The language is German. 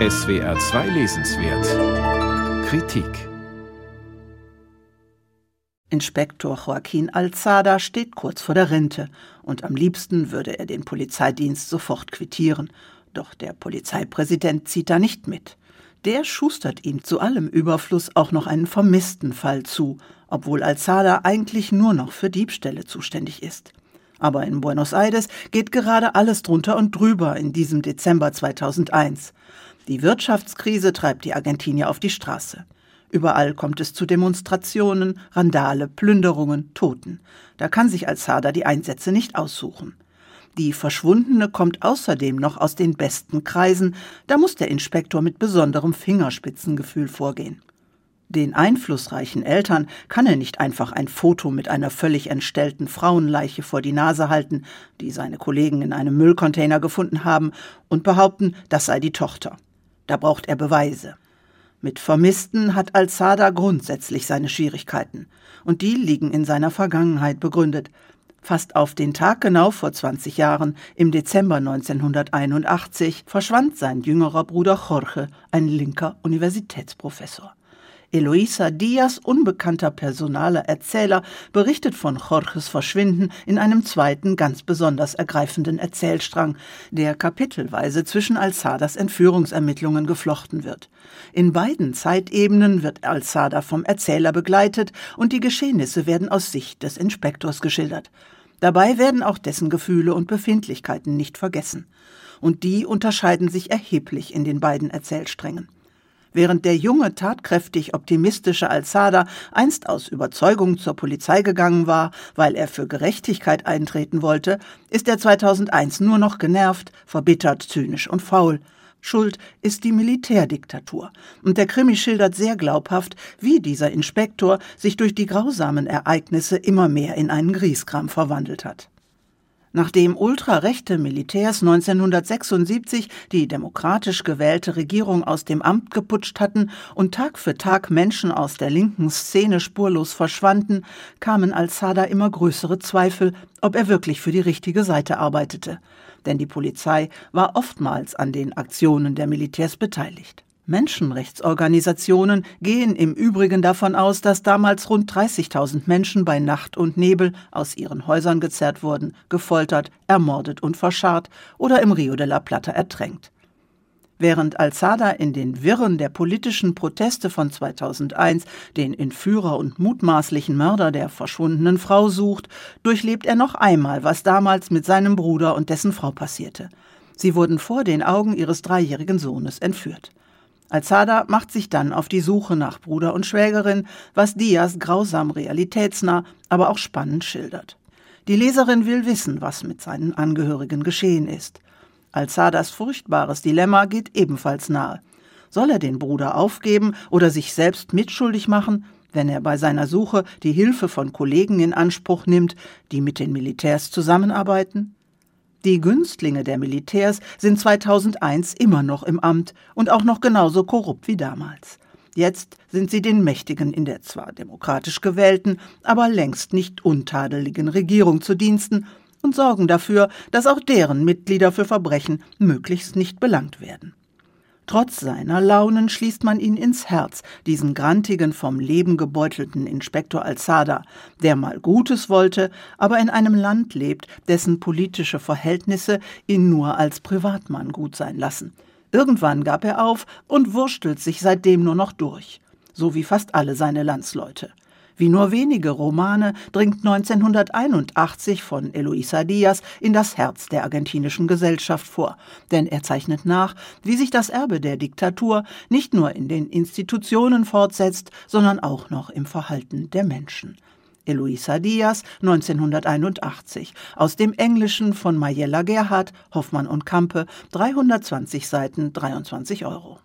SWR 2 Lesenswert Kritik Inspektor Joaquin Alzada steht kurz vor der Rente und am liebsten würde er den Polizeidienst sofort quittieren. Doch der Polizeipräsident zieht da nicht mit. Der schustert ihm zu allem Überfluss auch noch einen vermissten Fall zu, obwohl Alzada eigentlich nur noch für Diebstähle zuständig ist. Aber in Buenos Aires geht gerade alles drunter und drüber in diesem Dezember 2001. Die Wirtschaftskrise treibt die Argentinier auf die Straße. Überall kommt es zu Demonstrationen, Randale, Plünderungen, Toten. Da kann sich Alzada die Einsätze nicht aussuchen. Die Verschwundene kommt außerdem noch aus den besten Kreisen, da muss der Inspektor mit besonderem Fingerspitzengefühl vorgehen. Den einflussreichen Eltern kann er nicht einfach ein Foto mit einer völlig entstellten Frauenleiche vor die Nase halten, die seine Kollegen in einem Müllcontainer gefunden haben, und behaupten, das sei die Tochter. Da braucht er Beweise. Mit Vermissten hat Alzada grundsätzlich seine Schwierigkeiten, und die liegen in seiner Vergangenheit begründet. Fast auf den Tag genau vor 20 Jahren, im Dezember 1981, verschwand sein jüngerer Bruder Jorge, ein linker Universitätsprofessor. Eloisa Diaz, unbekannter personaler Erzähler, berichtet von Jorges Verschwinden in einem zweiten, ganz besonders ergreifenden Erzählstrang, der kapitelweise zwischen Alzadas Entführungsermittlungen geflochten wird. In beiden Zeitebenen wird Alzada vom Erzähler begleitet und die Geschehnisse werden aus Sicht des Inspektors geschildert. Dabei werden auch dessen Gefühle und Befindlichkeiten nicht vergessen. Und die unterscheiden sich erheblich in den beiden Erzählsträngen. Während der junge, tatkräftig optimistische Alzada einst aus Überzeugung zur Polizei gegangen war, weil er für Gerechtigkeit eintreten wollte, ist er 2001 nur noch genervt, verbittert, zynisch und faul. Schuld ist die Militärdiktatur. Und der Krimi schildert sehr glaubhaft, wie dieser Inspektor sich durch die grausamen Ereignisse immer mehr in einen Grieskram verwandelt hat. Nachdem ultrarechte Militärs 1976 die demokratisch gewählte Regierung aus dem Amt geputscht hatten und Tag für Tag Menschen aus der linken Szene spurlos verschwanden, kamen Al-Sada immer größere Zweifel, ob er wirklich für die richtige Seite arbeitete. Denn die Polizei war oftmals an den Aktionen der Militärs beteiligt. Menschenrechtsorganisationen gehen im Übrigen davon aus, dass damals rund 30.000 Menschen bei Nacht und Nebel aus ihren Häusern gezerrt wurden, gefoltert, ermordet und verscharrt oder im Rio de la Plata ertränkt. Während Alzada in den Wirren der politischen Proteste von 2001 den Entführer und mutmaßlichen Mörder der verschwundenen Frau sucht, durchlebt er noch einmal, was damals mit seinem Bruder und dessen Frau passierte. Sie wurden vor den Augen ihres dreijährigen Sohnes entführt. Alzada macht sich dann auf die Suche nach Bruder und Schwägerin, was Diaz grausam realitätsnah, aber auch spannend schildert. Die Leserin will wissen, was mit seinen Angehörigen geschehen ist. Alzadas furchtbares Dilemma geht ebenfalls nahe. Soll er den Bruder aufgeben oder sich selbst mitschuldig machen, wenn er bei seiner Suche die Hilfe von Kollegen in Anspruch nimmt, die mit den Militärs zusammenarbeiten? Die Günstlinge der Militärs sind 2001 immer noch im Amt und auch noch genauso korrupt wie damals. Jetzt sind sie den Mächtigen in der zwar demokratisch gewählten, aber längst nicht untadeligen Regierung zu Diensten und sorgen dafür, dass auch deren Mitglieder für Verbrechen möglichst nicht belangt werden. Trotz seiner Launen schließt man ihn ins Herz, diesen grantigen, vom Leben gebeutelten Inspektor Alzada, der mal Gutes wollte, aber in einem Land lebt, dessen politische Verhältnisse ihn nur als Privatmann gut sein lassen. Irgendwann gab er auf und wurstelt sich seitdem nur noch durch, so wie fast alle seine Landsleute. Wie nur wenige Romane dringt 1981 von Eloisa Diaz in das Herz der argentinischen Gesellschaft vor, denn er zeichnet nach, wie sich das Erbe der Diktatur nicht nur in den Institutionen fortsetzt, sondern auch noch im Verhalten der Menschen. Eloisa Diaz, 1981, aus dem Englischen von Mayella Gerhardt, Hoffmann und Kampe, 320 Seiten, 23 Euro.